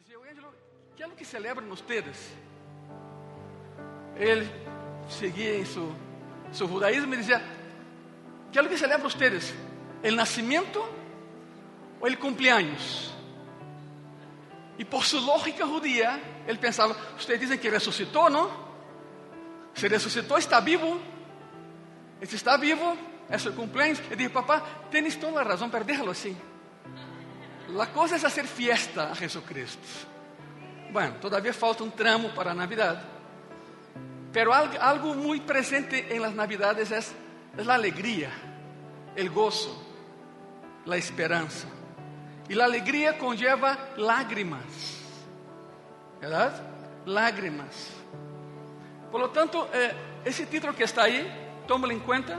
dizia, Ângelo, que é o que celebram vocês? Ele seguia em seu, seu judaísmo e dizia, que é o que celebram vocês? O nascimento ou o cumpleaños? E por sua lógica judía, ele pensava, vocês dizem que ressuscitou, não? Se ressuscitou, está vivo. Se está vivo, é seu cumpleaños. Eu disse, papá, tens toda a razão, pero déjalo assim. A coisa é fazer fiesta a Jesucristo. Bueno, todavía falta um tramo para Navidad. Pero algo, muy presente en las Navidades es, es la alegría, el gozo, la esperanza. Y la alegría conlleva lágrimas, ¿verdad? Lágrimas. Por lo tanto, eh, esse título que está aí, tómalo em conta,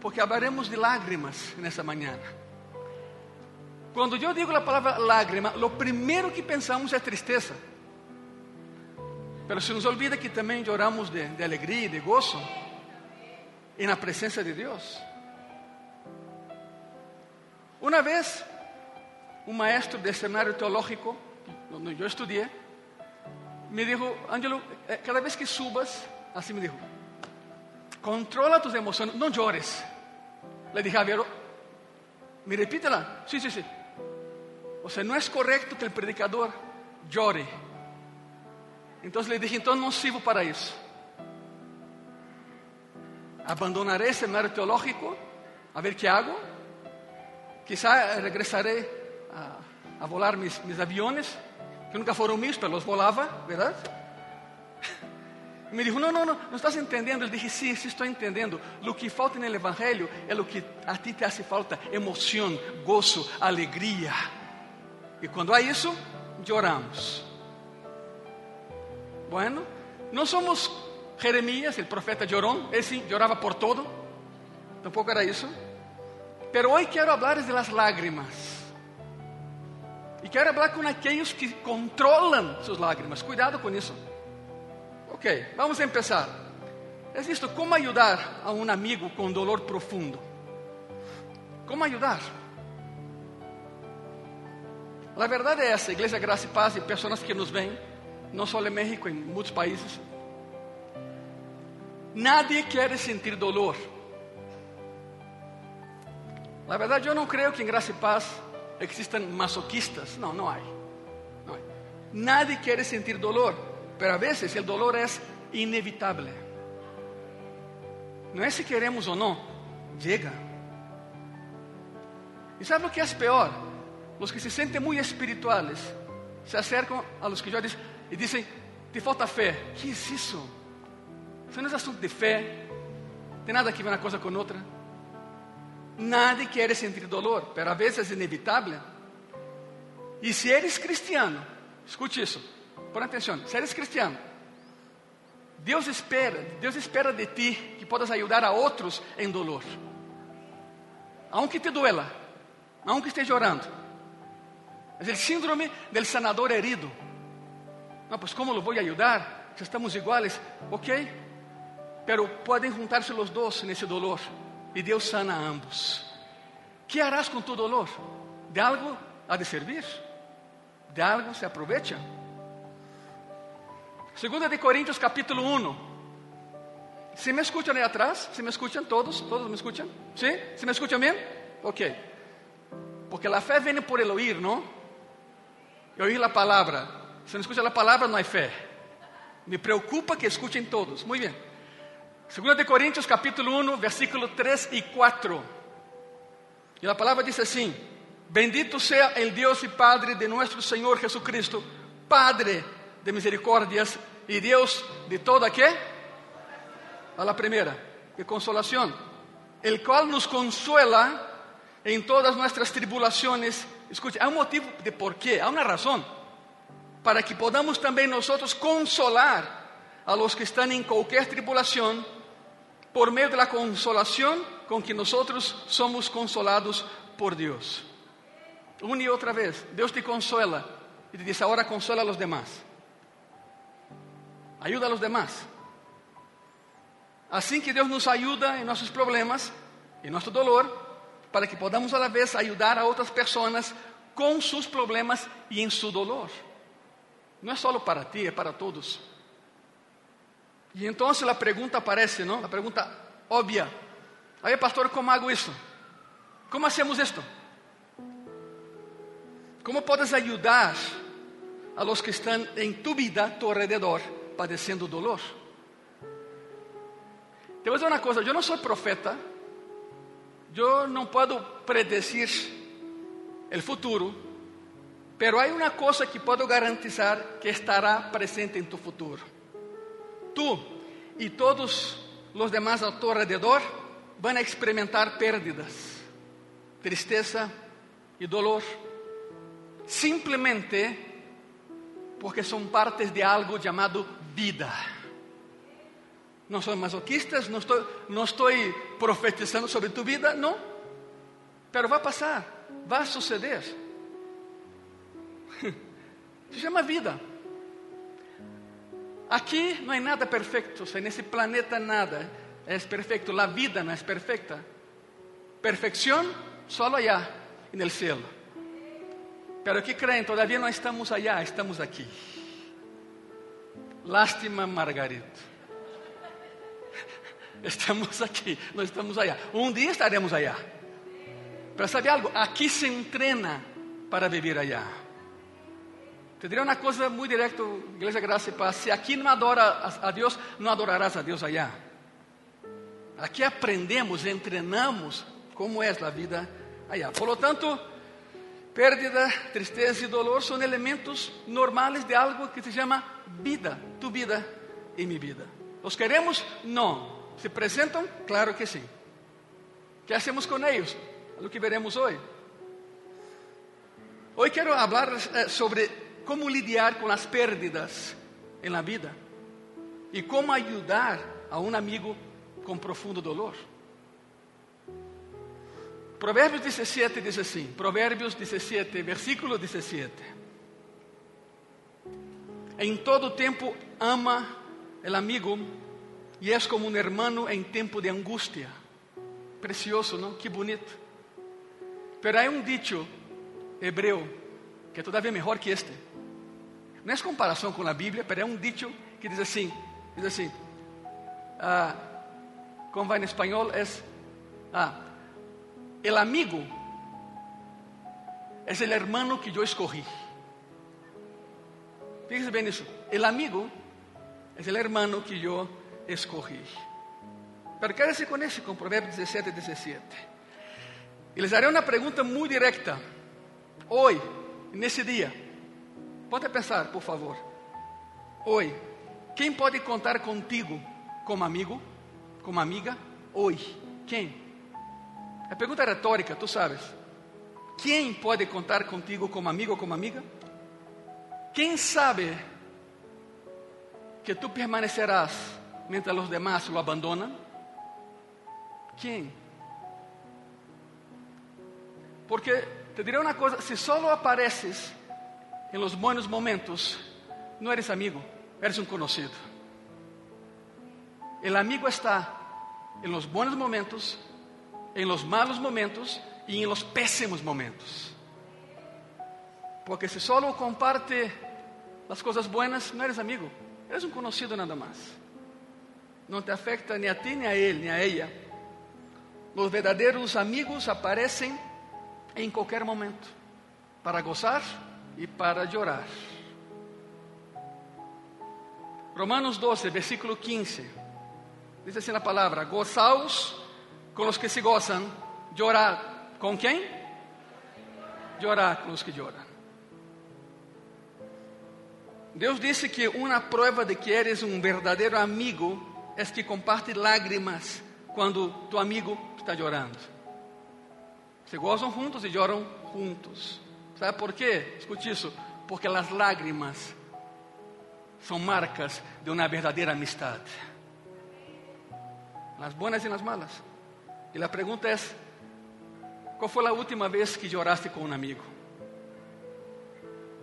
porque hablaremos de lágrimas nessa manhã. Quando eu digo a palavra lágrima, o primeiro que pensamos é tristeza. Pero se nos olvida que também lloramos de, de alegria e de gozo e na presença de Deus. Uma vez, um maestro de cenário teológico, onde eu estudei, me disse, Ângelo, eh, cada vez que subas, assim me disse, controla tus emoções, não llores. Le dije a Vero, me repítela. Sí, sí, sí. O sea, no es correcto que el predicador llore. Entonces le dije, entonces no sirvo para eso. Abandonaré ese seminario teológico, a ver qué hago. Quizá regresaré a, a volar mis, mis, aviones, que nunca fueron míos, pero los volaba, ¿verdad? Me dijo, não, não, não, não estás entendendo. Eu dije, sim, sim, estou entendendo. O que falta no Evangelho é o que a ti te hace falta: emoção, gozo, alegria. E quando há isso, choramos. Bueno, não somos Jeremias, o profeta llorón, esse llorava por todo. Tampouco era isso. Pero hoje quero falar de las lágrimas. E quero falar com aqueles que controlam suas lágrimas. Cuidado com isso. Ok, vamos começar. É visto como ajudar a um amigo com dolor profundo? Como ajudar? A verdade é essa, Igreja Graça e Paz e pessoas que nos veem, não só em México, em muitos países. Nadie quer sentir dolor. Na verdade, eu não creio que em Graça e Paz existam masoquistas. Não, não há. Não há. Nadie quer sentir dolor. Pero a veces el dolor es inevitable. No es si queremos o no, llega. ¿Y sabe lo que es peor? Los que se sienten muy espirituales se acercan a los que dicen y dicen, te falta fe. ¿Qué es eso? Eso no es asunto de fe. No tiene nada que ver una cosa con otra. Nadie quiere sentir dolor, pero a veces es inevitable. Y si eres cristiano, escute isso. Põe atenção, se eres cristiano, Deus espera, Deus espera de ti que possas ajudar a outros em dolor. Aunque te duela, aunque esteja orando. É o síndrome del sanador herido. Não, pues como lo vou ajudar? Se estamos iguales, ok. Pero podem juntar-se os dois nesse dolor e Deus sana a ambos. Que harás com tu dolor? De algo há de servir? De algo se aprovecha? Segunda de Coríntios capítulo 1. ¿Se me escuchan ahí atrás? ¿Se me escuchan todos? ¿Todos me escuchan? ¿Sí? ¿Se me escuchan bien? Ok. Porque la fe viene por el oír, ¿no? Y oír la palabra. Si no escucha la palabra, no hay fe. Me preocupa que escuchen todos. Bien. Segunda de Coríntios capítulo 1, versículo 3 y 4. Y la palabra dice así: Bendito sea el Dios y Padre de nuestro Señor Jesucristo, Padre de misericórdias e Deus de toda quê? A la primeira, de consolação, el qual nos consuela em todas nuestras tribulações. Escute, há um motivo de por quê, há uma razão para que podamos também nós consolar a los que estão em qualquer tribulação por meio da consolação com que nós somos consolados por Deus. Uma e outra vez, Deus te consuela e te diz: agora consola a los demás. Ayuda a los demás. Assim que Deus nos ajuda em nossos problemas, em nosso dolor, para que podamos a la vez ajudar a outras pessoas com seus problemas e em seu dolor. No es solo para ti, es para todos. Y entonces la pregunta aparece, ¿no? La pregunta obvia. Aí, pastor, como hago isso? Como hacemos esto? Como podes ajudar a los que estão em tu vida, a tu alrededor, padecendo dolor? Te voy a dizer uma coisa, eu não sou profeta, eu não posso predecir o futuro, pero há uma coisa que posso garantizar que estará presente em tu futuro. Tu e todos os demás a tu alrededor vão experimentar pérdidas, tristeza e dolor, simplesmente porque são partes de algo chamado vida. Não sou masoquistas, não estou, não estou profetizando sobre tu vida, não. Pero vai passar, vai suceder. Se chama vida. Aqui não é nada perfeito, nesse planeta nada é perfeito, a vida não é perfeita. Perfeição só allá, no céu. Pero que creem, todavía não estamos allá, estamos aqui. Lástima, Margarito. Estamos aqui, não estamos allá. Um dia estaremos allá. Pero sabe algo? Aqui se entrena para viver allá. Te diré uma coisa muito direta, Igreja Graça e Paz. Se aqui não adora a Deus, não adorarás a Deus allá. Aqui aprendemos, entrenamos como é a vida allá. Por lo tanto, pérdida, tristeza e dolor são elementos normais de algo que se chama vida, tu vida e minha vida. ¿Los queremos? Não. ¿Se apresentam? Claro que sim. ¿Qué hacemos eles? É o que veremos hoje. Hoje quero falar eh, sobre como lidiar com as pérdidas em la vida e como ajudar a um amigo com profundo dolor. Provérbios 17 diz assim: Provérbios 17, versículo 17. Em todo tempo ama el amigo e és como um hermano em tempo de angústia. Precioso, não? Que bonito. Pero há um dicho hebreu que é todavia melhor que este. Não é comparação com a Bíblia, pero é um dicho que diz assim, diz assim, ah, como vai em espanhol, é, ah, el amigo é el hermano que eu escorri. Fíjese bem nisso. El amigo é el hermano que eu escorri. Pero quédese com esse, com Provérbios 17 e 17. E les darei uma pergunta muito direta. Hoje, nesse dia, pode pensar, por favor. Hoje, quem pode contar contigo como amigo, como amiga? Hoje, quem? A pergunta é retórica, tu sabes. Quem pode contar contigo como amigo como amiga? Quem sabe que tu permanecerás mientras los demás lo abandonan? ¿Quién? Porque te diré una cosa, si solo apareces en los buenos momentos, no eres amigo, eres un conocido. El amigo está en los buenos momentos, en los malos momentos y en los pésimos momentos. Porque si solo comparte las cosas buenas, no eres amigo, eres un conocido nada más. Não te afeta nem a ti, nem a ele, nem a ela. Os verdadeiros amigos aparecem em qualquer momento para gozar e para chorar. Romanos 12, versículo 15. Diz assim a palavra: Gozaos com os que se gozam, llorar com quem? Llorar com os que choram. Deus disse que uma prova de que eres um verdadeiro amigo é que comparte lágrimas quando tu amigo está chorando. Se gozam juntos e choram juntos. Sabe por quê? Escute isso. Porque as lágrimas são marcas de uma verdadeira amistade. Nas boas e nas malas. E a pergunta é: qual foi a última vez que choraste com um amigo?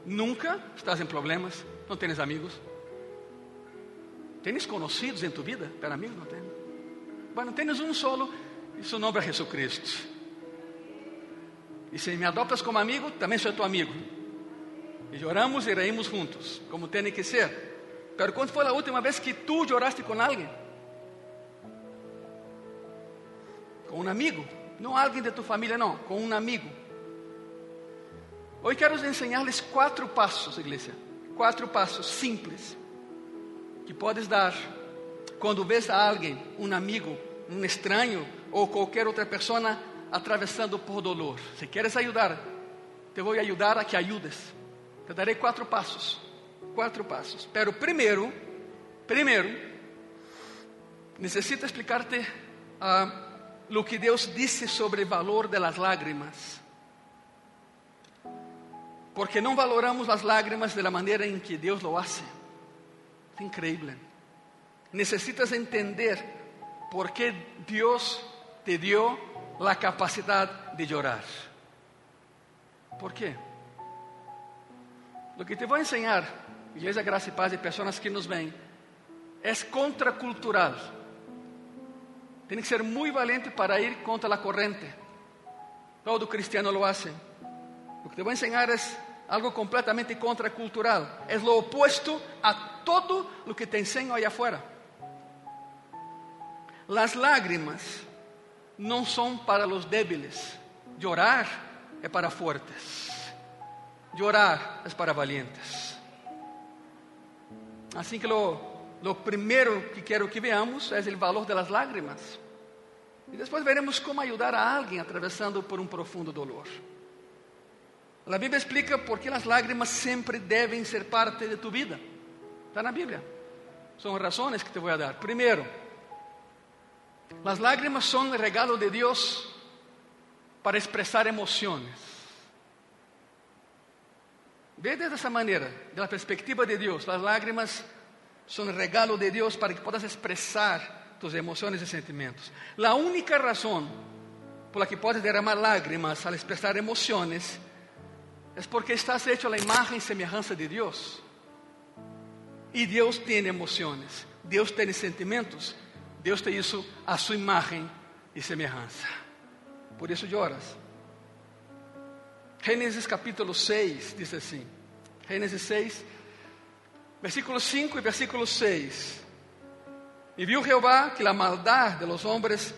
Nunca estás em problemas, não tens amigos. ¿Tienes conocidos en tu vida? Para mí no tienes. Bueno, tienes un solo y su nombre es Jesucristo. Y si me adoptas como amigo, también soy tu amigo. E lloramos e reímos juntos, como tem que ser. Pero quando foi a última vez que tu lloraste com alguém? Com um amigo, não alguém de tu família, não, com um amigo. Hoje quero ensinar-lhes quatro passos, igreja. Quatro passos simples que podes dar quando vês a alguém, um amigo, um estranho ou qualquer outra pessoa atravessando por dolor. Se queres ajudar, te vou ajudar a que ajudes. Te darei quatro passos. Quatro passos. Pero primeiro, primeiro, necessito explicarte uh, lo que Deus disse sobre o valor das lágrimas. Porque não valoramos as lágrimas da maneira em que Deus lo hace. É incrível. Necessitas entender por que Deus te dio la capacidad de llorar. ¿Por qué? Lo que te voy a enseñar, Iglesia Gracia y Paz y personas que nos ven, es contracultural. Tiene que ser muy valiente para ir contra la corriente. Todo cristiano lo hace. Lo que te voy a enseñar es algo completamente contracultural. Es lo opuesto a todo lo que te enseño allá afuera. Las lágrimas não são para os débiles. Llorar é para fuertes. Llorar é para valientes. Assim que lo, lo primeiro que quero que veamos é o valor das lágrimas. E depois veremos como ajudar a alguém atravessando por um profundo dolor. A Bíblia explica por que as lágrimas sempre devem ser parte de tu vida. Está na Bíblia. São razões que te vou dar. Primeiro, Las lágrimas son el regalo de Dios para expresar emociones. Ve de esa manera, de la perspectiva de Dios. Las lágrimas son el regalo de Dios para que puedas expresar tus emociones y sentimientos. La única razón por la que puedes derramar lágrimas al expresar emociones es porque estás hecho a la imagen y semejanza de Dios. Y Dios tiene emociones, Dios tiene sentimientos. Deus tem isso a sua imagem e semelhança. Por isso lloras. Gênesis capítulo 6 diz assim: Gênesis 6, versículo 5 e versículo 6. E viu Jeová que a maldade de los hombres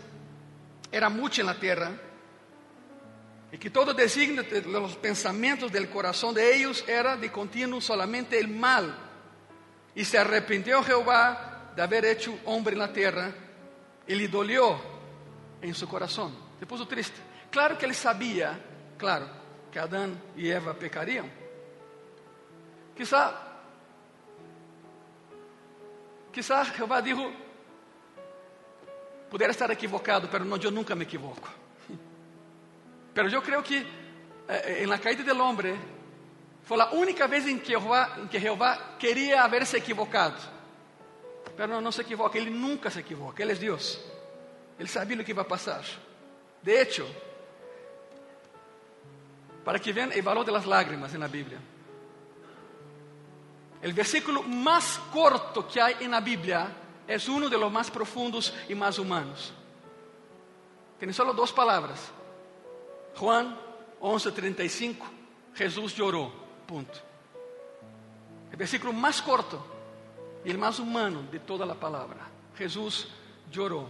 era muita na terra, e que todo designio de los pensamientos del corazón de ellos era de continuo solamente el mal. E se arrepintió Jehová de haber hecho hombre en la tierra y le dolió en su corazón. Se puso triste. Claro que ele sabia, claro, que Adão e Eva pecariam. Quizá, quizá Jeová dijo, pudiera estar equivocado, pero no, yo nunca me equivoco. Pero yo creo que eh, en la caída del hombre fue la única vez en que Jehová, en que Jehová quería haberse equivocado. Pero não, não se equivoca, ele nunca se equivoca, ele é Deus. Ele sabia o que vai passar. De hecho, para que vean o valor das lágrimas na Bíblia. O versículo mais corto que há na Bíblia é um de los profundos e mais humanos. Tem só duas palavras. Juan 11:35, Jesus chorou. Ponto. O versículo mais corto e o mais humano de toda a palavra. Jesus chorou.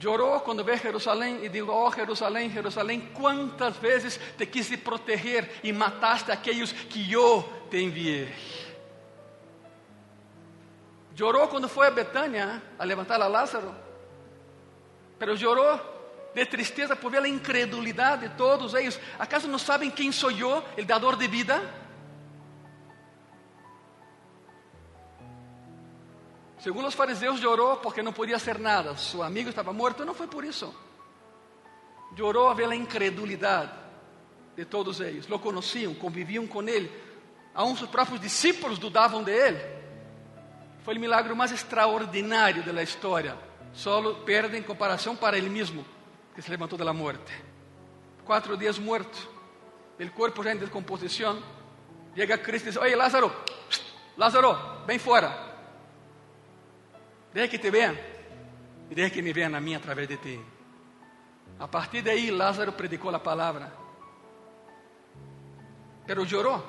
Chorou quando vê Jerusalém e digo: Oh Jerusalém, Jerusalém, quantas vezes te quise proteger e mataste aqueles que eu te enviei. Chorou quando foi a Betânia a levantar a Lázaro, mas chorou de tristeza por ver a incredulidade de todos eles. ¿Acaso não sabem quem sou eu, o dador de vida? Segundo os fariseus, chorou porque não podia ser nada. Seu amigo estava morto. Não foi por isso. Chorou a ver a incredulidade de todos eles. Lo conheciam, conviviam com ele. Aún seus próprios discípulos dudavam de ele. Foi o milagre mais extraordinário da história. Solo perde em comparação para ele mesmo, que se levantou da morte. Quatro dias morto, o corpo já em descomposição. Chega Cristo e diz: Oi, Lázaro, Lázaro, vem fora. Deja que te vean e deja que me vean a mim através de ti. A partir de aí, Lázaro predicou a palavra. pero lloró.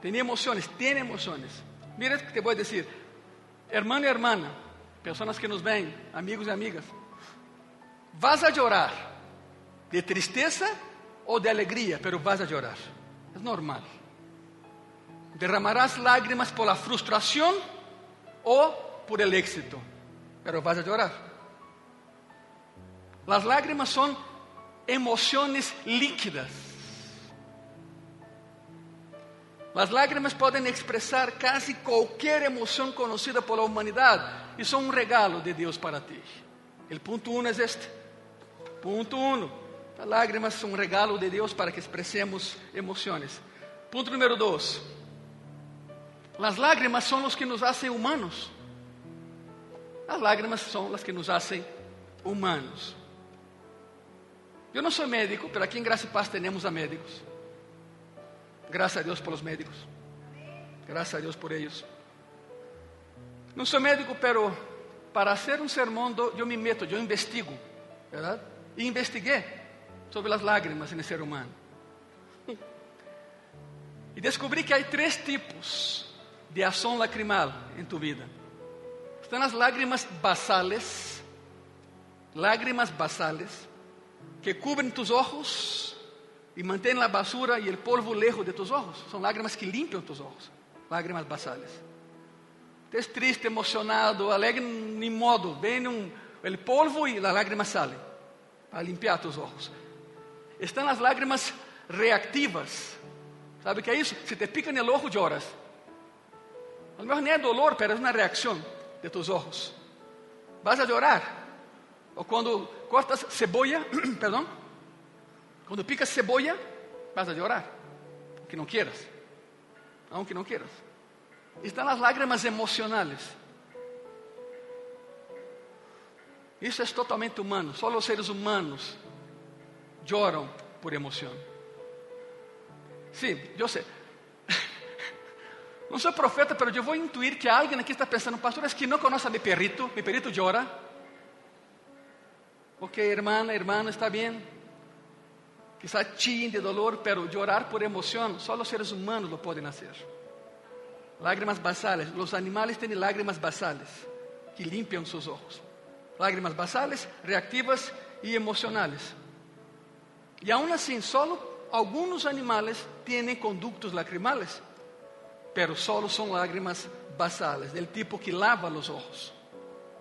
Tenía emociones, tiene emociones. Mira que te voy a decir, hermano y hermana, personas que nos ven, amigos y amigas, vas a llorar de tristeza o de alegría, pero vas a llorar. Es normal. Derramarás lágrimas por la frustración o por el éxito, pero vas a llorar. Las lágrimas son emociones líquidas. Las lágrimas pueden expresar casi cualquier emoción conocida por la humanidad y son un regalo de Dios para ti. El punto uno es este. Punto uno. Las lágrimas son un regalo de Dios para que expresemos emociones. Punto número dos. Las lágrimas son los que nos hacen humanos. Las lágrimas son las que nos hacen humanos. Yo no soy médico, pero aquí en Gracia y Paz tenemos a médicos. Gracias a Dios por los médicos. Gracias a Dios por ellos. No soy médico, pero para hacer un sermón yo me meto, yo investigo, ¿verdad? E investigué sobre las lágrimas el ser humano. Y descubrí que hay tres tipos de acción lacrimal en tu vida. Están las lágrimas basales, lágrimas basales, que cubren tus ojos y mantén la basura y el polvo lejos de tus ojos. Son lágrimas que limpian tus ojos, lágrimas basales. Estás triste, emocionado, alegre, ni modo, viene un, el polvo y la lágrima sale para limpiar tus ojos. Están las lágrimas reactivas. ¿Sabe qué es eso? Si te pica el ojo, lloras. A lo mejor no es dolor, pero es una reacción de tus ojos. Vas a llorar. O cuando cortas cebolla, perdón, cuando picas cebolla, vas a llorar, aunque no quieras, aunque no quieras. Están las lágrimas emocionales. Isso é totalmente humano. Só os seres humanos lloram por emoção. Sim, eu sei. Não sou profeta, mas eu vou intuir que alguém aqui está pensando, pastor, é que não conhece meu perrito, meu perrito llora. Ok, irmã, irmã, está bem. Quizá chillen de dolor, pero llorar por emoción, solo los seres humanos lo pueden hacer. Lágrimas basales, los animales tienen lágrimas basales que limpian sus ojos. Lágrimas basales, reactivas y emocionales. Y aún así, solo algunos animales tienen conductos lacrimales, pero solo son lágrimas basales, del tipo que lava los ojos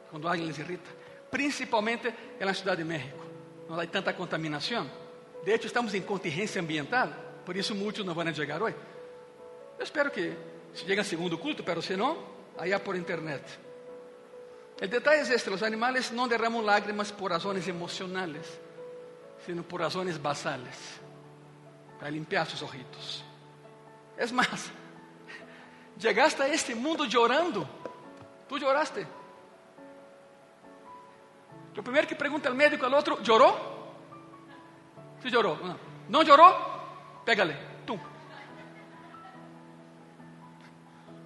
cuando alguien les irrita. Principalmente en la Ciudad de México, no hay tanta contaminación. De hecho, estamos em contingência ambiental, por isso muitos não vão chegar hoje. Eu espero que cheguem ao segundo culto, mas se não, aí por internet. O detalhe é este: os animais não derramam lágrimas por razões emocionais, sino por razões basales, para limpar seus ojitos. É mais, chegaste a este mundo chorando, tu choraste. O primeiro que pergunta ao médico ao outro, ¿chorou? Se llorou. Não, não llorou? Pégale. Tum.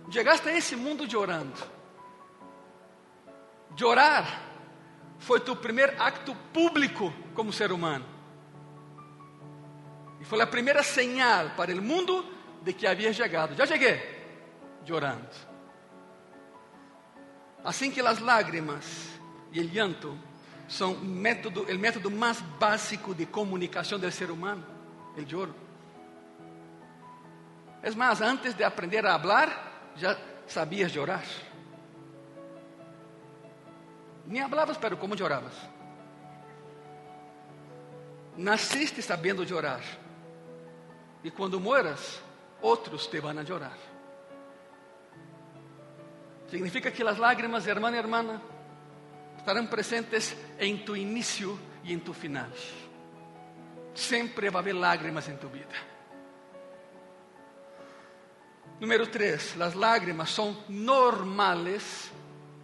Chegaste a esse mundo chorando. Chorar foi tu primeiro acto público como ser humano. E foi a primeira señal para o mundo de que havia chegado. Já cheguei, chorando. Assim que as lágrimas e o llanto son método, el método más básico de comunicación del ser humano, el lloro. Es más, antes de aprender a hablar, ya sabías llorar. Ni hablabas, pero ¿cómo llorabas? Naciste sabiendo llorar. Y cuando mueras, otros te van a llorar. Significa que las lágrimas, hermana y hermana, estarão presentes em tu início e em tu final. Sempre vai haver lágrimas em tu vida. Número 3, as lágrimas são normales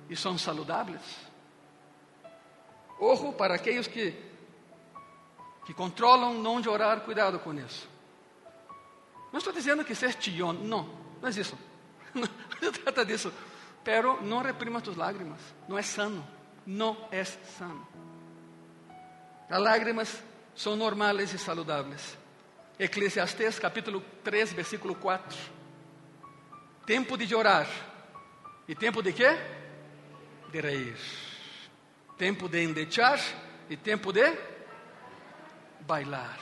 e são saludables. Ojo para aqueles que, que controlam não chorar, cuidado com isso. Não estou dizendo que seas chillón, não, não é isso. Não, não trata disso. Pero não reprima tus lágrimas, não é sano no es sano. Las lágrimas son normales y saludables. Eclesiastés capítulo 3, versículo 4. Tempo de chorar. E tempo de quê? De reír. Tempo de endechar e tempo de bailar.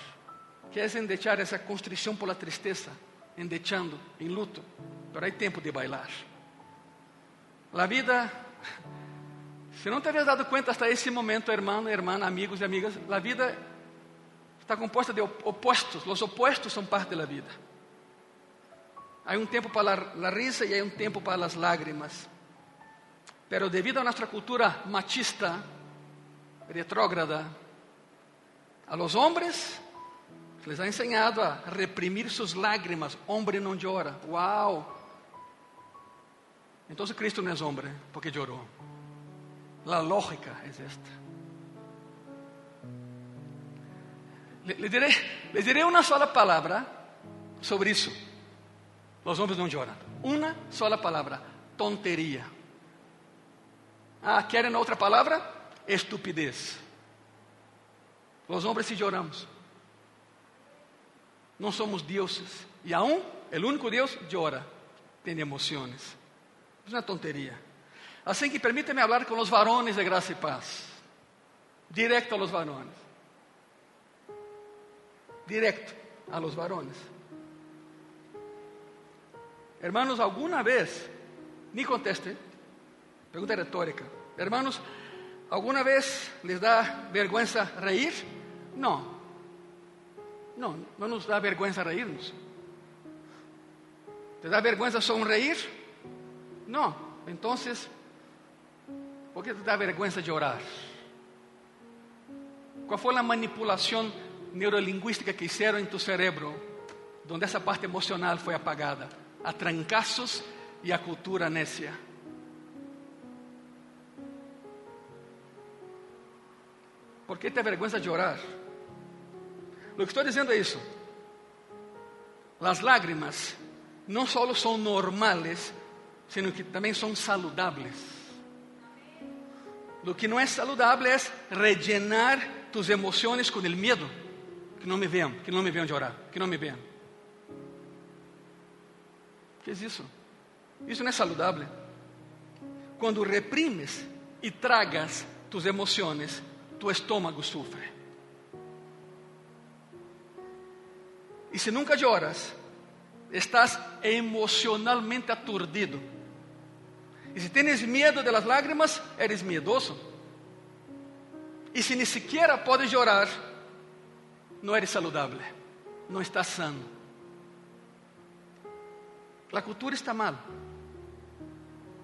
Que é endechar essa constrição por la tristeza, endechando, em luto. Pero hay tempo de bailar. La vida, se não te habías dado conta hasta esse momento, hermano, hermana, amigos e amigas, la vida está composta de opostos. Os opostos são parte da vida. Há um tempo para a risa e há um tempo para as lágrimas. Pero devido a nossa cultura machista, retrógrada, a los hombres se les ha enseñado a reprimir sus lágrimas. Hombre não llora. Wow. Então Cristo não é homem, porque chorou. La lógica é esta. Le, le, diré, le diré uma sola palavra sobre isso. Os homens não choram. Uma sola palavra: tonteria. Ah, querem outra palavra? Estupidez. Os homens se choramos. Não somos deuses. E aún, o único Deus chora. Tem emoções. É uma tonteria. Assim que permíteme falar com os varones de graça e paz. Direto a los varones. Direto a los varones. Hermanos, alguma vez, ni conteste, pergunta retórica. Hermanos, alguma vez les dá vergüenza reír? Não. Não, não nos dá vergüenza reírnos. ¿Te dá vergüenza sonreír? Não. Então, ¿por que te dá vergüenza llorar? Qual foi a manipulação neurolinguística que hicieron em tu cerebro, donde essa parte emocional foi apagada? A trancazos e a cultura necia. ¿Por que te avergüenza llorar? Lo que estou dizendo é isso. As lágrimas não só são normales, sino que também são saludables. Lo que não é saludável é rellenar tus emoções com o medo. Que não me vejam, que não me vejam chorar, que não me vejam. O que é isso? Isso não é saludável. Quando reprimes e tragas tus emoções, tu estômago sofre. E se nunca choras, estás emocionalmente aturdido. E se tens medo de las lágrimas, eres miedoso. E se nem sequer podes chorar, não eres saludável, não estás sano. A cultura está mal.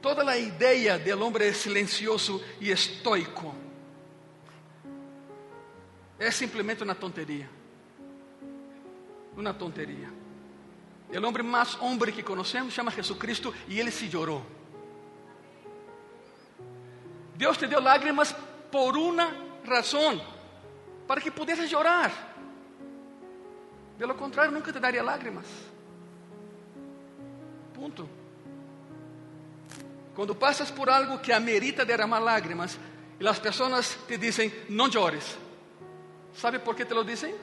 Toda a ideia do homem silencioso e estoico é simplesmente uma tonteria. Uma tonteria. O homem mais homem que conhecemos chama Jesucristo e ele se chorou. Deus te deu lágrimas por uma razão, para que pudesse chorar. Pelo contrário, nunca te daria lágrimas. Ponto. Quando passas por algo que amerita derramar lágrimas, e as pessoas te dizem, não chores. ¿Sabe por que te lo dizem?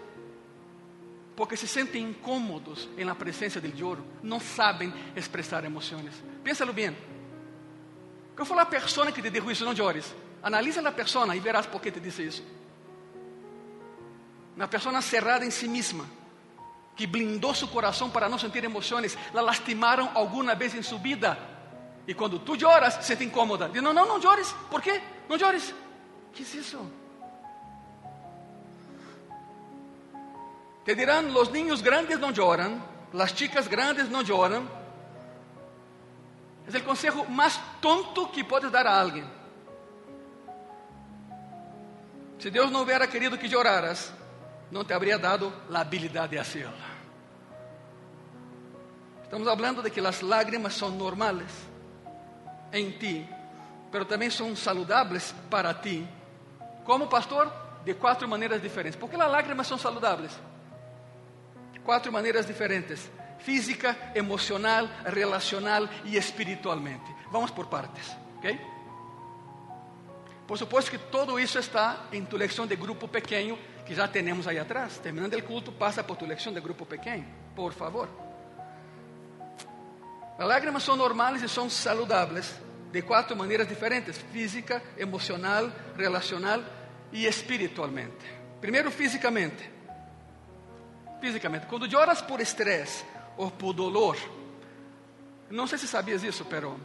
Porque se sentem incômodos em la presença del lloro, não sabem expressar emoções. Piénsalo bem. Qual foi a pessoa que te dijo isso? Não chores. Analisa a pessoa e verás por que te disse isso. Uma pessoa cerrada em si mesma, que blindou seu coração para não sentir emoções, la lastimaram alguma vez em sua vida. E quando tu choras, se te incomoda. Diz: Não, não, não chores. Por quê? Não chores. O que é isso? Te dirão: Os niños grandes não choram, as chicas grandes não choram. É o consejo mais tonto que puedes dar a alguém. Se Deus não hubiera querido que lloraras, não te habría dado a habilidade de hacerlo. Estamos falando de que as lágrimas são normales em ti, pero também são saludables para ti. Como pastor, de quatro maneiras diferentes. Por que as lágrimas são saludables? Quatro maneiras diferentes: física, emocional, relacional e espiritualmente. Vamos por partes, ¿ok? Por supuesto que todo isso está em tu lecção de grupo pequeno que já temos aí atrás. Terminando o culto, passa por tu lecção de grupo pequeno, por favor. As lágrimas são normais e são saludáveis de quatro maneiras diferentes: física, emocional, relacional e espiritualmente. Primeiro, fisicamente. Fisicamente, quando choras por estresse ou por dolor, não sei se sabias isso, pero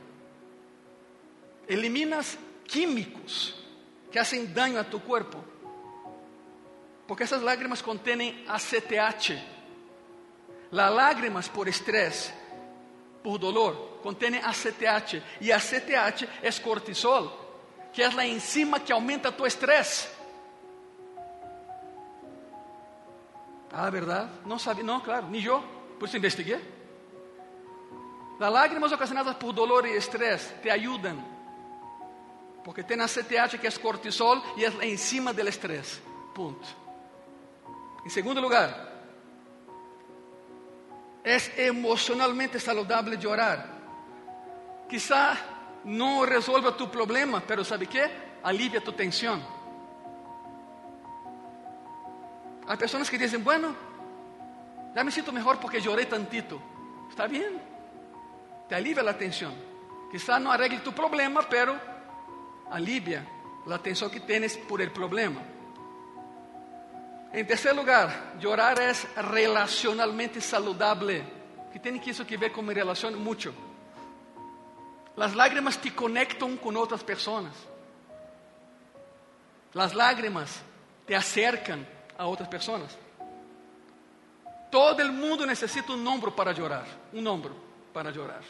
eliminas químicos que hacen daño a tu cuerpo. Porque essas lágrimas contêm ACTH. Las lágrimas por estrés, por dolor, contêm ACTH. E ACTH é cortisol, que é a enzima que aumenta tu estresse. Ah, verdade? Não sabia, não, claro, nem eu, por isso investiguei. As lágrimas ocasionadas por dolor e estresse te ajudam porque tem a CTH que é cortisol e é em cima do estresse. Ponto. Em segundo lugar, é emocionalmente saudável orar. Quizá não resolva tu problema, pero sabe que? Alivia tu tensão. Há pessoas que dizem, bueno, já me sinto melhor porque chorei tantito. Está bem, te alivia a tensão. Quizá não arregle tu problema, pero alivia a tensão que tens por el problema. Em terceiro lugar, llorar é relacionalmente saludable, que tem que isso que ver com relação muito. As lágrimas te conectam com outras pessoas. As lágrimas te acercam a outras pessoas. Todo mundo necessita um ombro para llorar, um ombro para llorar.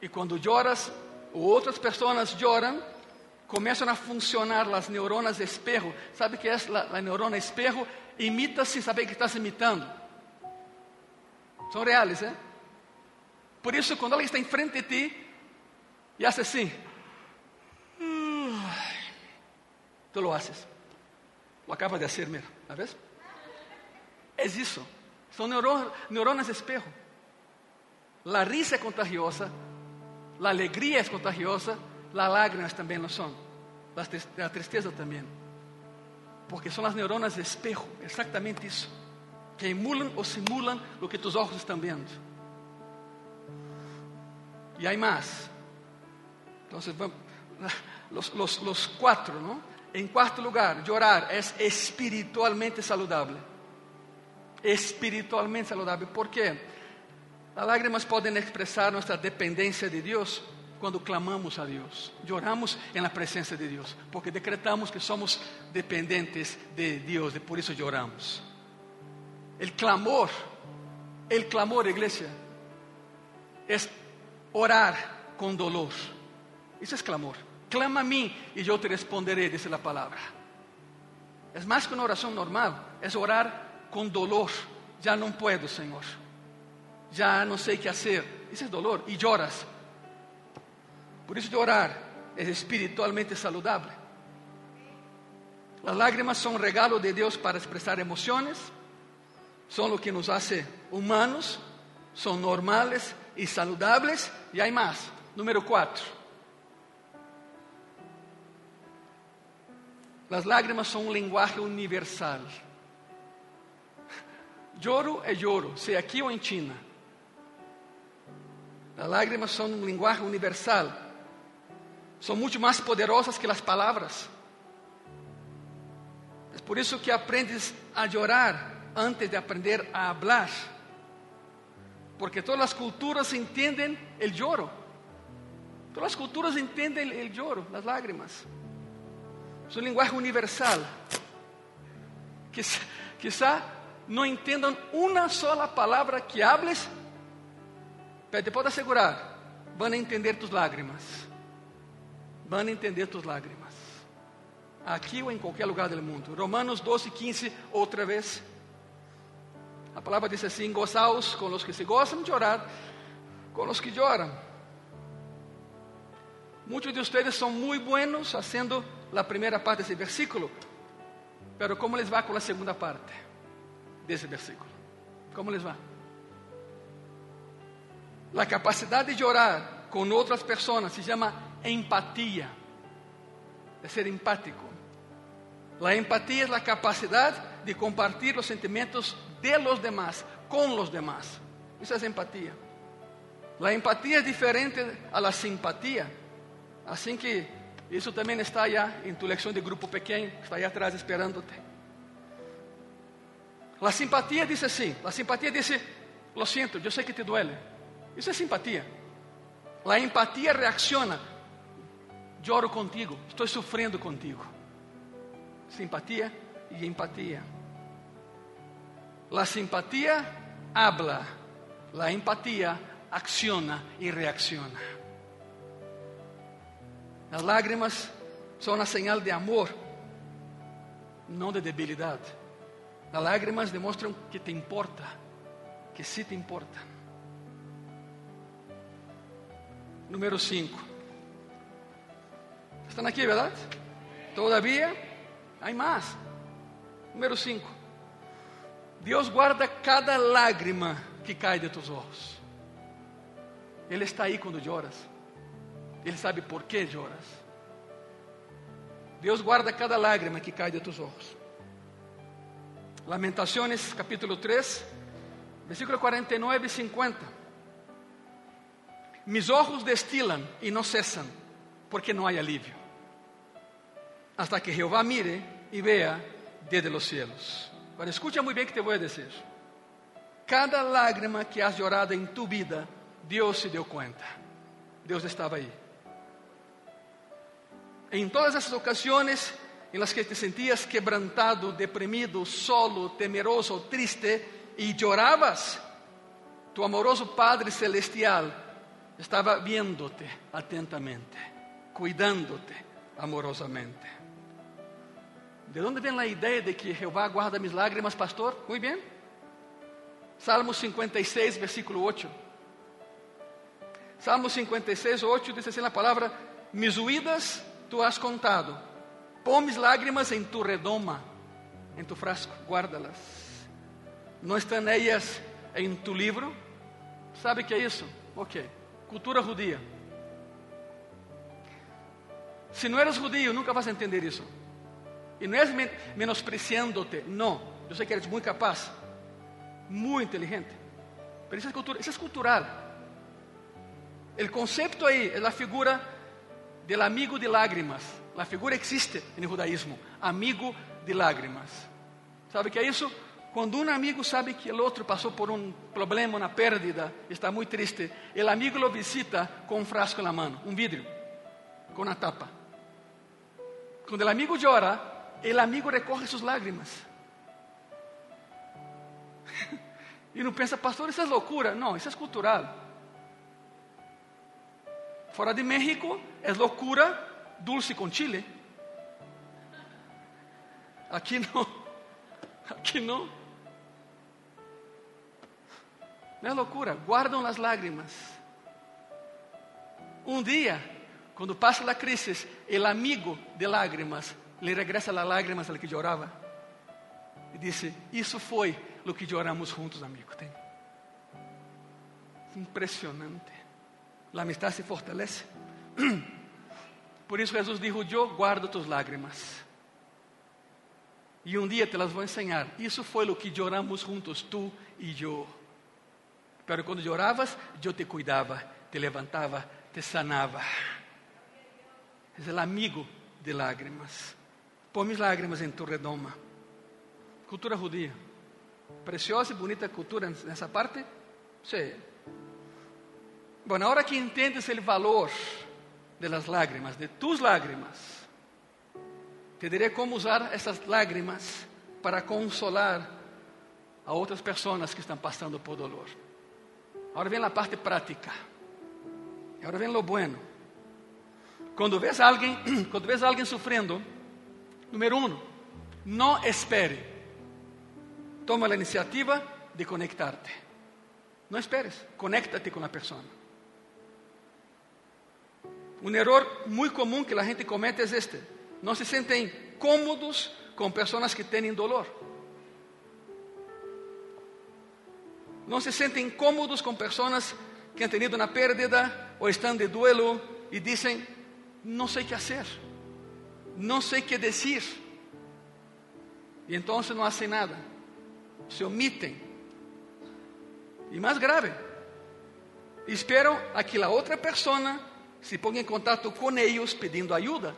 E quando lloras, outras pessoas choram, começam a funcionar as neuronas espejo. ¿Sabe que é a, a neurona espejo? Imita sem saber que estás imitando. São reais, ¿eh? Por isso, quando ela está em frente de ti e hace assim, tu lo haces. Lo acabas de hacer, mira, ¿la ves? É isso. São neuronas espejo. La risa é contagiosa, la alegria é contagiosa, las lágrimas também lo son, la tristeza também, porque são as neuronas espejo, exactamente isso, que emulam ou simulam o que tus ojos estão vendo. E há mais. Então, vamos, los, los, los quatro, não? Em quarto lugar, llorar é espiritualmente saudável. Espiritualmente saudável. Por quê? As lágrimas podem expressar nossa dependência de Deus quando clamamos a Deus, lloramos na presença de Deus, porque decretamos que somos dependentes de Deus, e por isso lloramos. El clamor, el clamor, igreja, é orar com dolor. Isso é clamor. Clama a mim e eu te responderé, diz a palavra. É mais que uma oração normal, é orar com dolor. Já não puedo, Senhor. Já não sei o que fazer. Isso é dolor. E lloras. Por isso, de orar é espiritualmente saudável. As lágrimas são um regalo de Deus para expressar emoções, são o que nos hace humanos, são normales e saludables, e há mais. Número 4. As lágrimas são um linguagem universal. Lloro é lloro, seja aqui ou em China. As lágrimas são um linguagem universal são muito mais poderosas que as palavras. É por isso que aprendes a chorar antes de aprender a falar. Porque todas as culturas entendem o choro. Todas as culturas entendem o choro, as lágrimas. É uma linguagem universal. Quizá não entendam uma sola palavra que hables, mas te posso assegurar, vão entender tus lágrimas van a entender tus lágrimas. Aqui ou em qualquer lugar do mundo. Romanos 12, 15, outra vez. A palavra diz assim: gozaos com os que se gozam de orar, com os que choram. Muitos de vocês são muito buenos fazendo a primeira parte desse versículo, pero como les va com a segunda parte desse versículo? Como les va? A capacidade de orar com outras pessoas se chama empatia, de ser empático. La empatía es la capacidad de compartir los sentimientos de los demás con los demás. Isso é empatia. A empatia é diferente a la simpatía. Assim que isso também está já em tu lección de grupo pequeno, está aí atrás esperándote. A simpatia diz assim: a simpatia diz, lo siento, eu sei que te duele. Isso é simpatia. A empatia reacciona, lloro contigo, estou sofrendo contigo. Simpatia e empatia. La simpatia habla, la empatia acciona e reacciona. As lágrimas são uma señal de amor, não de debilidade. As lágrimas demonstram que te importa, que sí te importa. Número 5. Estão aqui, verdade? Todavia, há mais. Número 5. Deus guarda cada lágrima que cai de tus olhos. Ele está aí quando choras. Ele sabe por que choras. Deus guarda cada lágrima que cai de tus olhos. Lamentações, capítulo 3, versículo 49 e 50. Mis ojos destilan e não cessam, porque não há alívio. Hasta que Jehová mire e vea desde los cielos. Agora escucha muito bem o que te vou dizer. Cada lágrima que has llorado em tu vida, Deus se deu conta. Deus estava aí. Em todas essas ocasiões em las que te sentías quebrantado, deprimido, solo, temeroso, triste e llorabas, tu amoroso Padre Celestial estava viéndote atentamente, cuidándote amorosamente. ¿De onde vem a ideia de que Jeová guarda mis lágrimas, pastor? Muito bem. Salmo 56, versículo 8. Salmo 56, 8 diz assim a palavra: Mis huidas tu has contado, pon mis lágrimas em tu redoma, em tu frasco, guárdalas. Não estão elas em tu livro? Sabe que é isso? Ok. Cultura judia. Se não eres judío, nunca vas a entender isso. E não é menospreciando-te, não. Eu sei que eres muito capaz, muito inteligente. Mas isso é, cultura, isso é cultural. O conceito aí é a figura do amigo de lágrimas. A figura existe no judaísmo, amigo de lágrimas. ¿Sabe que é isso? Quando um amigo sabe que o outro passou por um problema, uma pérdida, está muito triste, o amigo lo visita com um frasco na mão, um vidro, com uma tapa. Quando o amigo chora, o amigo recorre suas lágrimas. e não pensa, pastor, isso é loucura. Não, isso é cultural. Fora de México, é loucura dulce com chile. Aqui não. Aqui não. Não é loucura. Guardam as lágrimas. Um dia, quando passa a crise, o amigo de lágrimas le regressa as lágrimas al que chorava e disse: Isso foi o que choramos juntos, amigo. Impressionante. A amistade se fortalece. Por isso Jesus dijo: Eu guardo tus lágrimas. E um dia te las vou ensinar. Isso foi o que choramos juntos, tu e eu. Pero quando lloravas, eu te cuidava, te levantava, te sanava. É o amigo de lágrimas. Põe mis lágrimas em tu redoma. Cultura judia. Preciosa e bonita cultura nessa parte. Sim. Bom, na hora que entendes o valor de las lágrimas, de tus lágrimas, te diré como usar essas lágrimas para consolar a outras pessoas que estão passando por dolor. Agora vem a parte prática. Agora vem lo bueno. Quando vês alguém, quando vês alguém sofrendo, número um, não espere. Toma a iniciativa de conectarte. Não esperes, conéctate com a pessoa. Um erro muito comum que a gente comete é este: não se sentem cômodos com pessoas que têm dolor. Não se sentem cômodos com pessoas que han tenido uma pérdida ou estão de duelo e dizem: não sei o que fazer, não sei o que dizer. y entonces no hacen nada, se omiten. Y más grave, esperam a que a outra pessoa se ponga em contato com eles pedindo ajuda.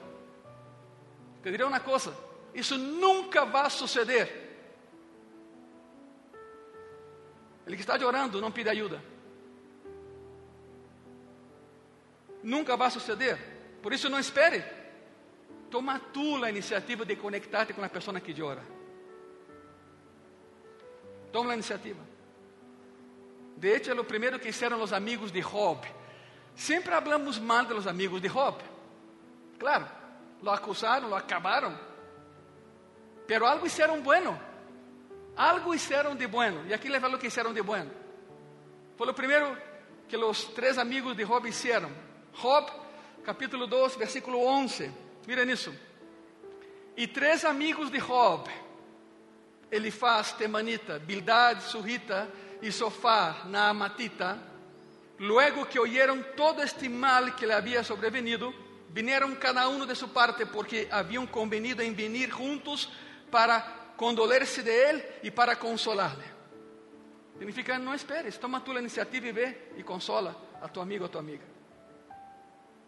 Te diré uma coisa: isso nunca vai suceder. Ele que está orando não pede ajuda. Nunca vai suceder. Por isso não espere. Toma tu a iniciativa de conectar-te com a pessoa que ora. Toma a iniciativa. De hecho, é o primeiro que fizeram os amigos de Job. Sempre hablamos mal de los amigos de Job. Claro, lo acusaram, lo acabaram. Pero algo hicieron bueno. Algo hicieron de bueno. E aqui leva o que hicieron de bueno. Foi o primeiro que os três amigos de Job hicieron. Job, capítulo 2, versículo 11. Miren isso. E três amigos de Job, Elifaz, Temanita, Bildad, Surrita e Sofá, Naamatita, luego que oyeron todo este mal que le había sobrevenido, vinieron cada uno de su parte porque habían convenido en venir juntos para condolerse de él y para consolarle. Significa, não esperes, toma tu a iniciativa e vê e consola a tu amigo ou a tua amiga.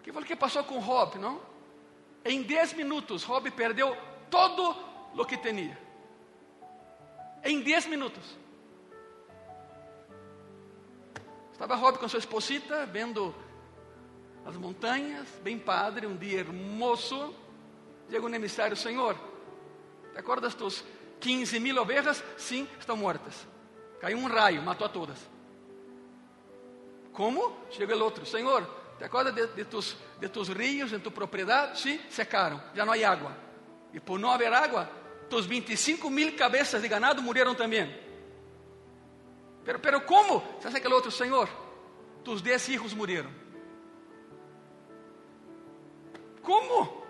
Que foi o que passou com Job, não? Em 10 minutos, Job perdeu todo o que tinha. Em 10 minutos. Estava Job com sua esposita, vendo as montanhas, bem padre, um dia hermoso. Chega um emissário, Senhor, te acordas tus 15 mil ovejas? Sim, estão mortas. Caiu um raio, matou a todas. Como? Chega o outro, Senhor, te acordas de, de, tus, de tus rios em tu propriedade? Sim, secaram, já não há água. E por não haver água, tus 25 mil cabeças de ganado morreram também. Pero, pero como? Se hace aquele outro, Senhor, tus 10 hijos morreram. Como?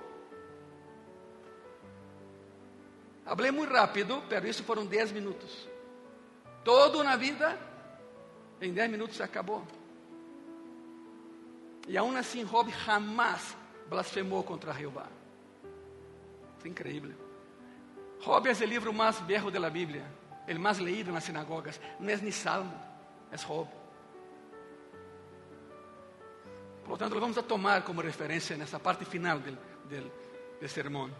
Hablei muito rápido, pero isso foram 10 minutos. Toda uma vida, em 10 minutos acabou. E aún assim, Job jamás blasfemou contra Jeová. É incrível. Job é o livro mais velho da Bíblia, o mais leído nas sinagogas. Não é nem Salmo, é Job. Por lo tanto, lo vamos a tomar como referência nessa parte final del, del, del sermão.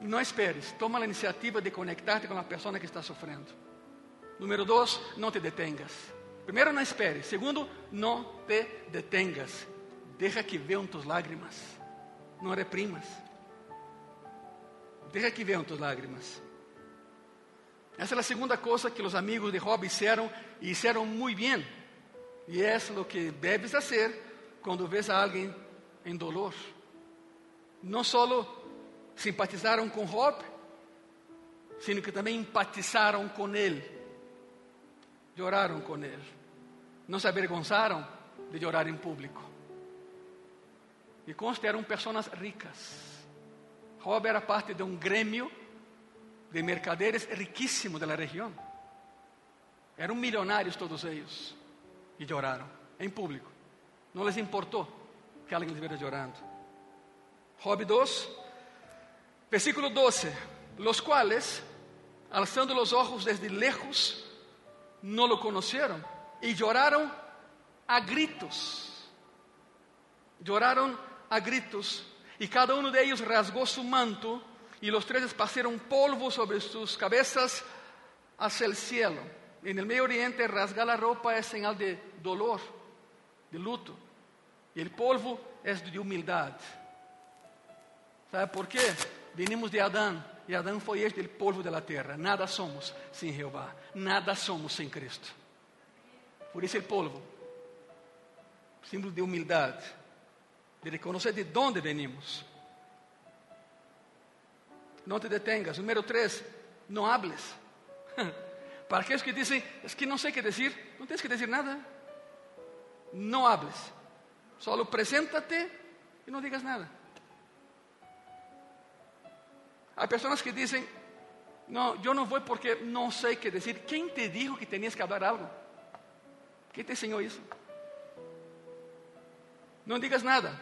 Não esperes, toma a iniciativa de conectar-te com a pessoa que está sofrendo. Número dois, não te detengas. Primeiro, não esperes. Segundo, não te detengas. Deja que vejam tus lágrimas. Não reprimas. Deja que vejam tus lágrimas. Essa é a segunda coisa que os amigos de Job hicieron e hicieron muito bem. E é o que debes fazer quando vês a alguém em dolor. Não solo simpatizaram com Job, sino que também empatizaram com ele, lloraram com ele, não se avergonzaram de llorar em público. E conste, eram pessoas ricas. Job era parte de um grêmio de mercaderes riquíssimo da região. Eram milionários todos eles. E lloraram em público. Não les importou que alguém estivesse chorando. Job 2, versículo 12: Los quales, alzando los ojos desde lejos, no lo conocieron y lloraron a gritos. Lloraron a gritos y cada uno de ellos rasgó su manto y los tres esparcieron polvo sobre sus cabezas hacia el cielo. En el Medio Oriente rasgar la ropa es señal de dolor, de luto. Y el polvo es de humildad. ¿Sabe por qué? Venimos de Adán e Adão foi este el polvo de la tierra. Nada somos sem Jeová, nada somos sem Cristo. Por isso el polvo, símbolo de humildade, de reconhecer de onde venimos. Não te detengas. Número 3, não hables. Para aqueles que dizem, es que não sei o que dizer, não tens que dizer nada. Não hables. Solo preséntate e não digas nada. Há pessoas que dizem, não, eu não vou porque não sei o que dizer. Quem te dijo que tenias que falar algo? Quem te ensinou isso? Não digas nada.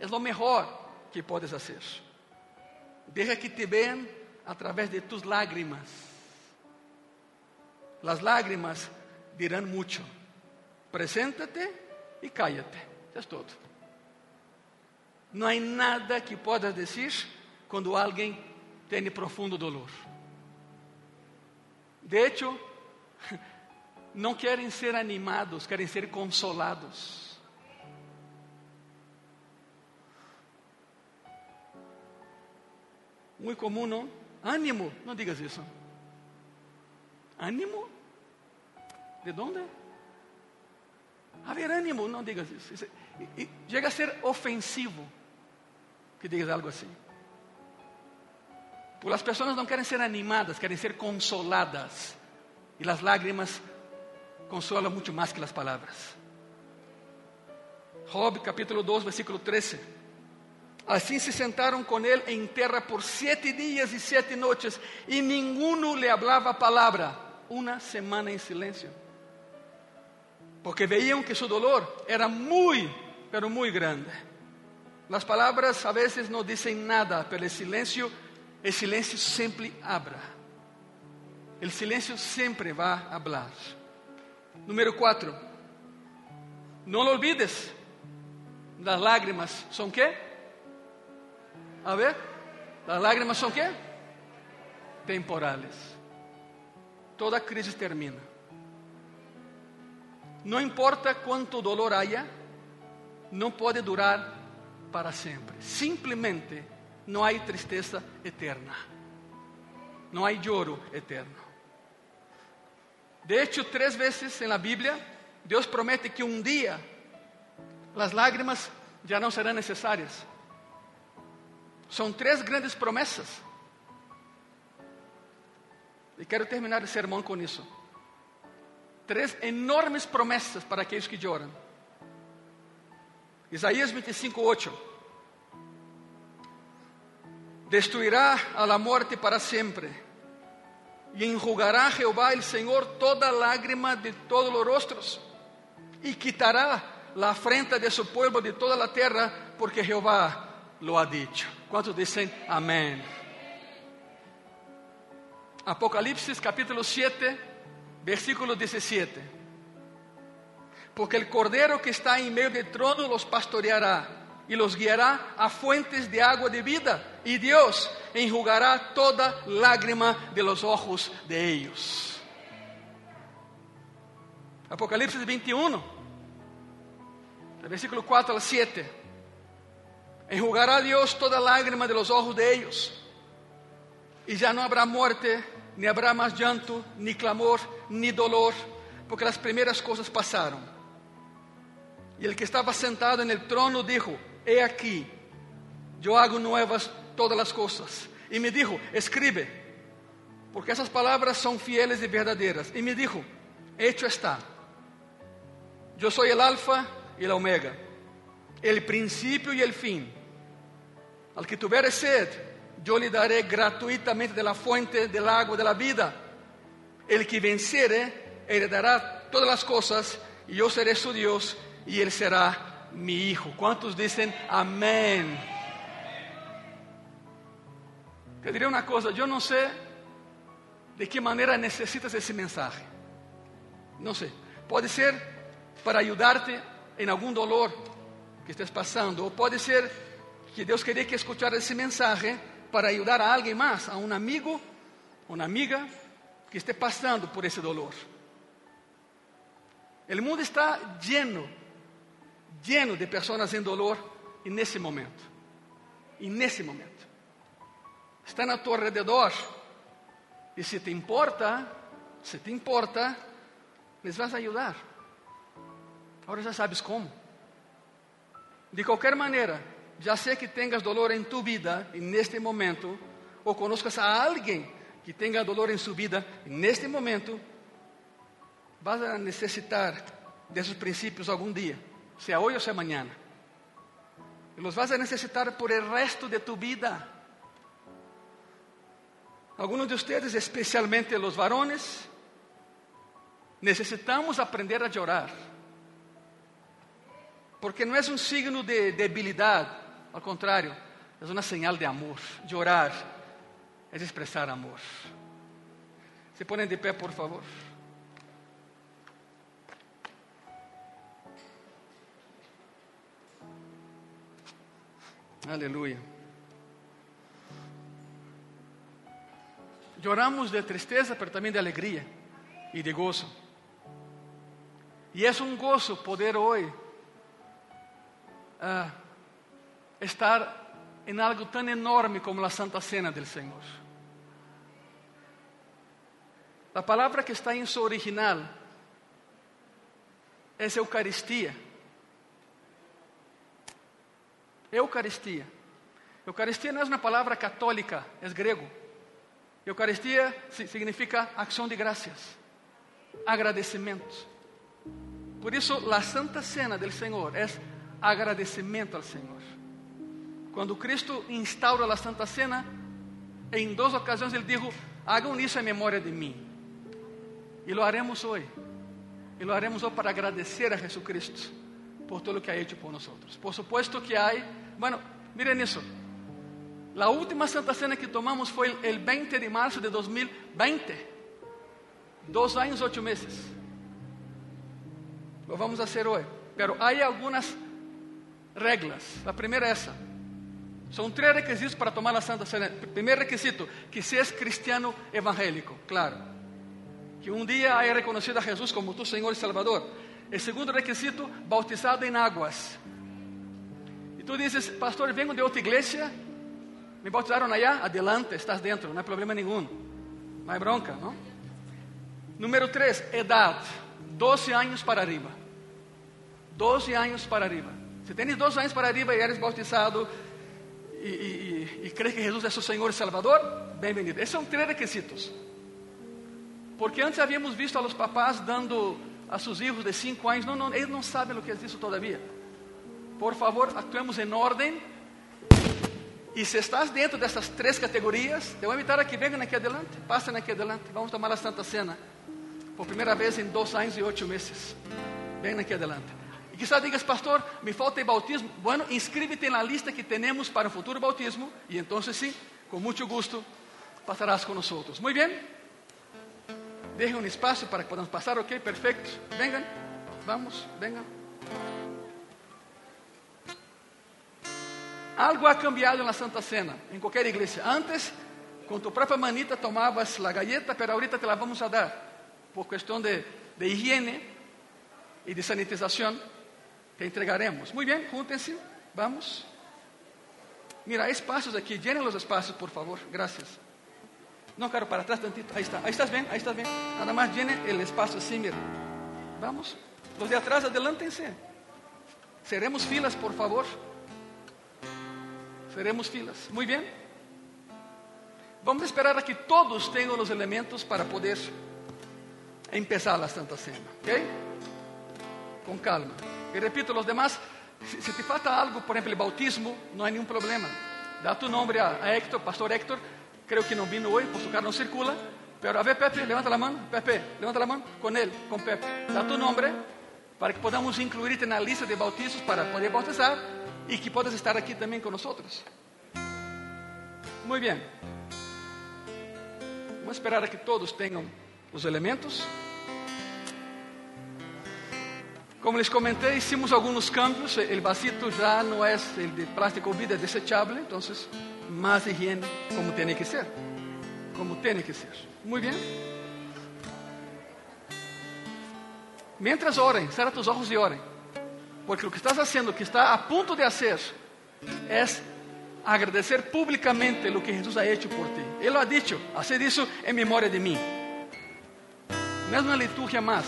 É o melhor que podes fazer. Deja que te vean a través de tus lágrimas. Las lágrimas dirán mucho. Preséntate y cállate. Es todo. Não há nada que possa dizer quando alguém tem profundo dolor. De hecho, não querem ser animados, querem ser consolados. Muito comum, não? Ânimo, não digas isso. Ânimo? De onde? Haver ânimo, não digas isso. chega a ser ofensivo que digas algo assim. Porque as pessoas não querem ser animadas, querem ser consoladas. E as lágrimas consolam muito mais que as palavras. Job capítulo 2, versículo 13. Assim se sentaram com ele em terra por sete dias e sete noites, e nenhum lhe falava palavra. Uma semana em silêncio. Porque veían que su dolor era muy, pero muy grande. Las palabras a veces no dicen nada, pero el silencio, el silencio siempre habla. El silencio siempre va a hablar. Número cuatro, no lo olvides. Las lágrimas son qué? A ver, las lágrimas son qué? Temporales. Toda crisis termina. Não importa quanto dolor haya, não pode durar para sempre. Simplesmente não há tristeza eterna. Não há lloro eterno. De hecho, três vezes na Bíblia, Deus promete que um dia as lágrimas já não serão necessárias. São três grandes promessas. E quero terminar o sermão com isso. Três enormes promessas para aqueles que choram. Isaías 25, 8. Destruirá a la morte para sempre, e enjugará Jeová el Senhor toda lágrima de todos os rostros, e quitará la afrenta de su pueblo de toda la terra, porque Jeová lo ha dicho. Quantos dizem amém? Apocalipse capítulo 7, versículo 17. Porque el cordero que está en medio del trono los pastoreará y los guiará a fuentes de agua de vida, y Dios enjugará toda lágrima de los ojos de ellos. Apocalipsis 21, versículo 4 al 7. Enjugará Dios toda lágrima de los ojos de ellos, y ya no habrá muerte, ni habrá más llanto, ni clamor, ni dolor, porque las primeras cosas pasaron. Y el que estaba sentado en el trono dijo, he aquí, yo hago nuevas todas las cosas. Y me dijo, escribe, porque esas palabras son fieles y verdaderas. Y me dijo, hecho está. Yo soy el alfa y el omega, el principio y el fin. Al que tuviere sed, yo le daré gratuitamente de la fuente del agua de la vida. El que venciere heredará todas las cosas y yo seré su Dios y él será mi hijo. ¿Cuántos dicen amén? Te diré una cosa, yo no sé de qué manera necesitas ese mensaje. No sé. Puede ser para ayudarte en algún dolor que estés pasando, o puede ser que Deus queria que escuchar esse mensaje para ajudar a alguém mais, a um amigo, uma amiga que esté passando por esse dolor. O mundo está lleno, lleno de pessoas em dolor e nesse momento. E nesse momento. Está a tu alrededor. E se te importa, se te importa, les vas a. Agora já sabes como. De qualquer maneira, já sei que tenhas dolor em tu vida neste momento, ou conozcas a alguém que tenha dolor em sua vida neste momento, vas a necessitar desses princípios algum dia, seja hoje ou seja amanhã. E los vas a necessitar por el resto de tu vida. Alguns de ustedes, especialmente os varones, necessitamos aprender a chorar. Porque não é um signo de debilidade, ao contrário, é uma señal de amor. Llorar es expresar amor. Se ponen de pé, por favor. Aleluya. Lloramos de tristeza, pero también de alegría y de gozo. Y es un gozo poder hoy ah, estar en algo tan enorme como la Santa Cena del Señor. La palabra que está en su original es Eucaristía. Eucaristía. Eucaristía no es una palabra católica, es griego. Eucaristía significa acción de gracias, agradecimiento. Por eso la Santa Cena del Señor es agradecimiento al Señor. Cuando Cristo instaura la Santa Cena, en dos ocasiones Él dijo, hagan eso en memoria de mí. Y lo haremos hoy. Y lo haremos hoy para agradecer a Jesucristo por todo lo que ha hecho por nosotros. Por supuesto que hay, bueno, miren eso. La última Santa Cena que tomamos fue el 20 de marzo de 2020. Dos años, ocho meses. Lo vamos a hacer hoy. Pero hay algunas reglas. La primera es esa. Son tres requisitos para tomar la Santa Cena. Primer requisito, que seas cristiano evangélico, claro. Que un día haya reconocido a Jesús como tu Señor y Salvador. El segundo requisito, bautizado en aguas. Y tú dices, pastor, vengo de otra iglesia, me bautizaron allá, adelante, estás dentro, no hay problema ninguno. No hay bronca, ¿no? Número tres, edad, 12 años para arriba. 12 años para arriba. Si tienes 12 años para arriba y eres bautizado y, y, y, crees que Jesús es su Señor y Salvador, bienvenido. Esos son tres requisitos. Porque antes habíamos visto a los papás dando a sus hijos de 5 años, no, no, ellos no saben lo que es eso todavía. Por favor, actuemos en orden. Y si estás dentro de estas tres categorías, te voy a invitar a que vengan aquí adelante, pasen aquí adelante, vamos a tomar la Santa Cena. Por primera vez en dos años y ocho meses. Ven aquí adelante. Y quizás digas, pastor, me falta el bautismo. Bueno, inscríbete en la lista que tenemos para un futuro bautismo y entonces sí, con mucho gusto, pasarás con nosotros. Muy bien. Deje un espacio para que podamos pasar, ok, perfecto. Vengan, vamos, vengan. Algo ha cambiado en la Santa Cena, en cualquier iglesia. Antes, con tu propia manita tomabas la galleta, pero ahorita te la vamos a dar por cuestión de, de higiene y de sanitización. Te entregaremos. Muy bien, júntense, vamos. Mira, hay espacios aquí, llenen los espacios, por favor, gracias. No, claro, para atrás tantito, ahí está, ahí estás bien, ahí estás bien. Nada más llenen el espacio así, mira. Vamos, los de atrás, adelántense. Seremos filas, por favor. Seremos filas. Muy bien. Vamos a esperar a que todos tengan los elementos para poder empezar la Santa Cena. ¿Ok? Con calma. Y repito, los demás, si, te falta algo, por ejemplo, el bautismo, no hay ningún problema. Da tu nombre a, a Héctor, Pastor Héctor. Creo que no vino hoy, por su carro no circula. Pero a ver, Pepe, levanta la mano. Pepe, levanta la mano. Con él, con Pepe. Da tu nombre para que podamos incluirte en la lista de bautizos para poder bautizar y que puedas estar aquí también con nosotros. Muy bien. Vamos a esperar a que todos tengan los elementos. Como les comenté, hicimos algunos cambios. El vasito ya no es el de plástico vida desechable, entonces más higiene como tiene que ser. Como tiene que ser. Muy bien. Mientras oren, cierra tus ojos y oren. Porque lo que estás haciendo, que está a punto de hacer, es agradecer públicamente lo que Jesús ha hecho por ti. Él lo ha dicho, hacer eso en memoria de mí. No es una liturgia más,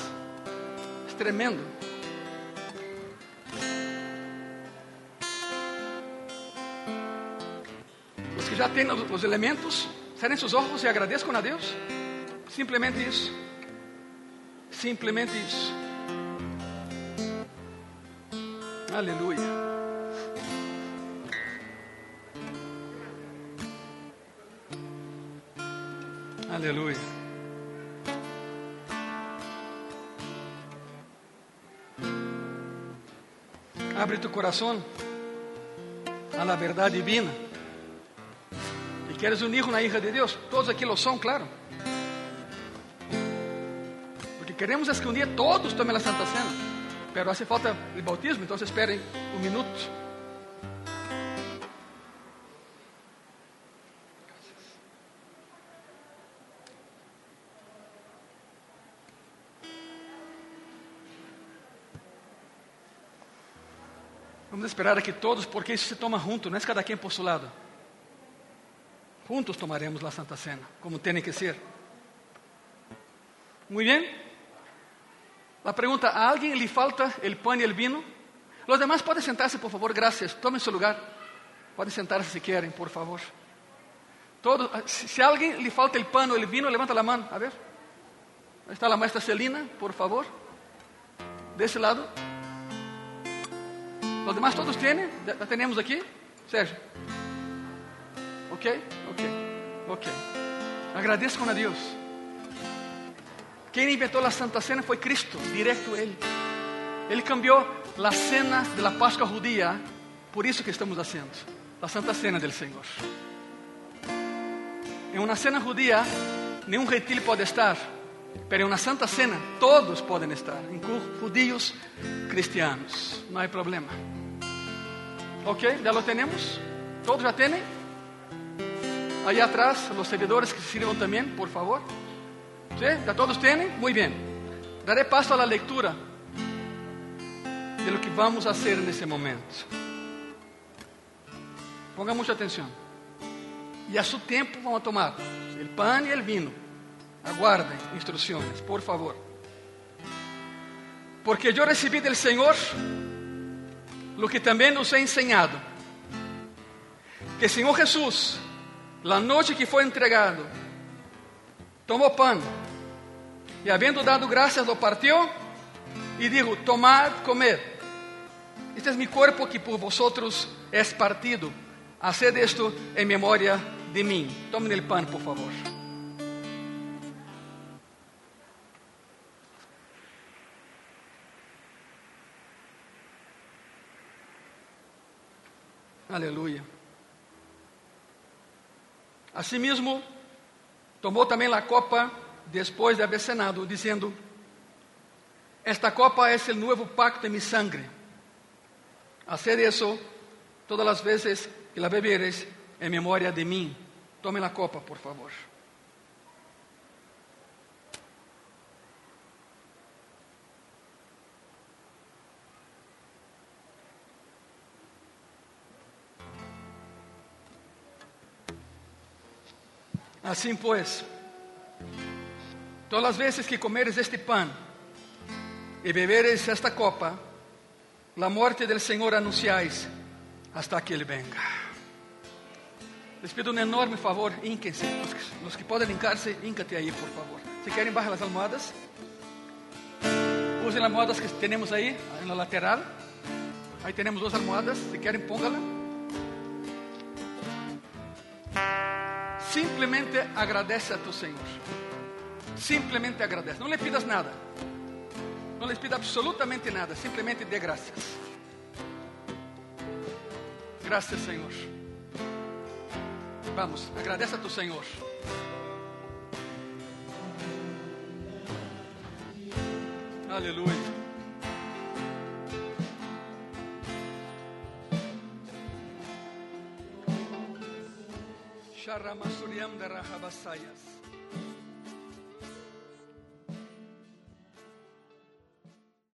es tremendo. Ya tienen los elementos, cierren sus ojos y agradezcan a Dios. Simplemente eso. Simplemente eso. Aleluya. Aleluya. Abre tu corazón a la verdad divina. Queres un hijo, una hija de Dios, todos aquí lo son, claro. Porque queremos es que un día todos tomen la Santa Cena, pero hace falta el bautismo, entonces esperen un minuto. Vamos esperar a que todos, porque isso se toma junto, não é cada quem por seu lado. Juntos tomaremos a Santa Cena, como tem que ser. Muito bem. A pergunta: ¿a alguém lhe falta o pão e o vinho? Os demais podem sentar-se, por favor, graças. Tomem seu lugar. Podem sentar-se se querem, por favor. Todo, se a alguém lhe falta pão ou o vinho, levanta a mão. A ver. Aí está a maestra Celina, por favor. Desse lado. Los demás todos tienen, la tenemos aquí, Sergio. Ok, ok, ok. Agradezcan a Dios. Quien inventó la Santa Cena fue Cristo, directo Él. Él cambió la cena de la Pascua judía, por eso que estamos haciendo, la Santa Cena del Señor. En una cena judía, ningún gentil puede estar, pero en una Santa Cena todos pueden estar, incluso judíos cristianos, no hay problema. Ok, ya lo tenemos. ¿Todos ya tienen? Allá atrás, los servidores que sirvan también, por favor. ¿Sí? ¿Ya todos tienen? Muy bien. Daré paso a la lectura de lo que vamos a hacer en ese momento. Ponga mucha atención. Y a su tiempo vamos a tomar el pan y el vino. Aguarden instrucciones, por favor. Porque yo recibí del Señor lo que também nos é enseñado, que Senhor Jesus, la noite que foi entregado, tomou pão e, havendo dado graças, lo partió e dijo: Tomad, comed. Este é mi cuerpo que por vosotros es partido. Haced esto en memoria de mim. Tomen el pan, por favor. Aleluia. Asimismo, tomou também a copa depois de haver cenado, dizendo: Esta copa é o novo pacto em mi sangre. Haced isso todas as vezes que la beberes em memória de mim. Tome a copa, por favor. Assim pois, todas as vezes que comeres este pão e beberes esta copa, a morte do Senhor anunciais hasta que Ele venga. Les pido um enorme favor, ínquense. Os que, que podem hincar-se, aí, por favor. Se querem, baixem as almohadas. Usem as almohadas que temos aí, na lateral. Aí temos duas almohadas. Se querem, póngala. Simplesmente agradece a tu Senhor. Simplesmente agradece. Não lhe pidas nada. Não lhe pida absolutamente nada. Simplesmente dê graças. Graças, Senhor. Vamos, agradece a tu Senhor. Aleluia. Sharamasuriam de Rahabasayas.